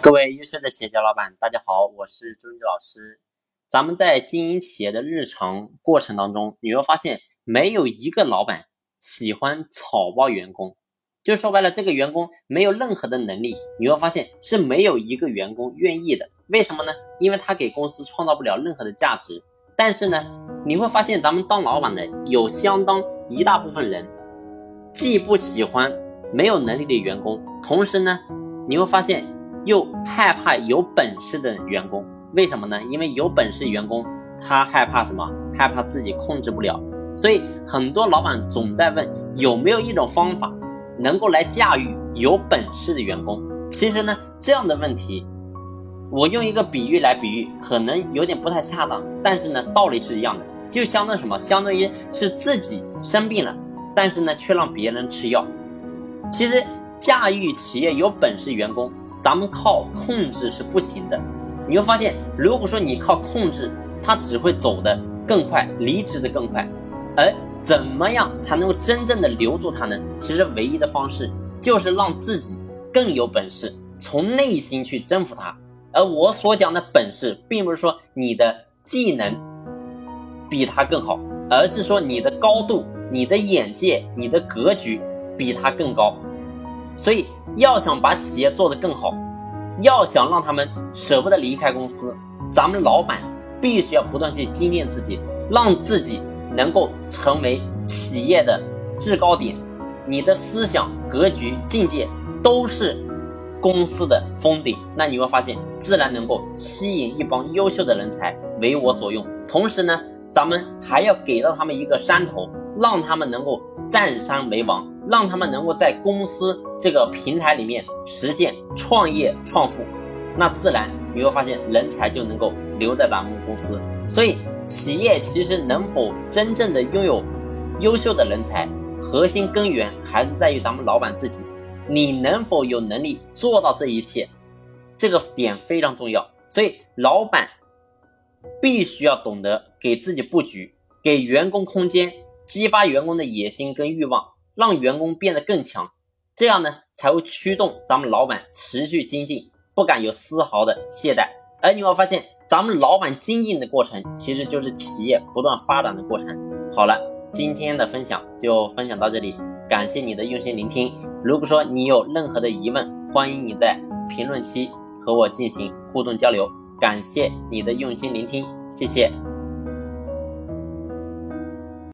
各位优秀的企业家老板，大家好，我是朱毅老师。咱们在经营企业的日常过程当中，你会发现没有一个老板喜欢草包员工，就说白了，这个员工没有任何的能力，你会发现是没有一个员工愿意的。为什么呢？因为他给公司创造不了任何的价值。但是呢，你会发现咱们当老板的有相当一大部分人，既不喜欢没有能力的员工，同时呢，你会发现。又害怕有本事的员工，为什么呢？因为有本事员工他害怕什么？害怕自己控制不了。所以很多老板总在问有没有一种方法能够来驾驭有本事的员工。其实呢，这样的问题，我用一个比喻来比喻，可能有点不太恰当，但是呢，道理是一样的，就相当于什么？相当于是自己生病了，但是呢，却让别人吃药。其实驾驭企业有本事员工。咱们靠控制是不行的，你会发现，如果说你靠控制，他只会走得更快，离职的更快。而怎么样才能够真正的留住他呢？其实唯一的方式就是让自己更有本事，从内心去征服他。而我所讲的本事，并不是说你的技能比他更好，而是说你的高度、你的眼界、你的格局比他更高。所以，要想把企业做得更好，要想让他们舍不得离开公司，咱们老板必须要不断去精炼自己，让自己能够成为企业的制高点。你的思想、格局、境界都是公司的封顶，那你会发现，自然能够吸引一帮优秀的人才为我所用。同时呢，咱们还要给到他们一个山头，让他们能够占山为王。让他们能够在公司这个平台里面实现创业创富，那自然你会发现人才就能够留在咱们公司。所以，企业其实能否真正的拥有优秀的人才，核心根源还是在于咱们老板自己。你能否有能力做到这一切，这个点非常重要。所以，老板必须要懂得给自己布局，给员工空间，激发员工的野心跟欲望。让员工变得更强，这样呢才会驱动咱们老板持续精进，不敢有丝毫的懈怠。而你会发现，咱们老板精进的过程，其实就是企业不断发展的过程。好了，今天的分享就分享到这里，感谢你的用心聆听。如果说你有任何的疑问，欢迎你在评论区和我进行互动交流。感谢你的用心聆听，谢谢。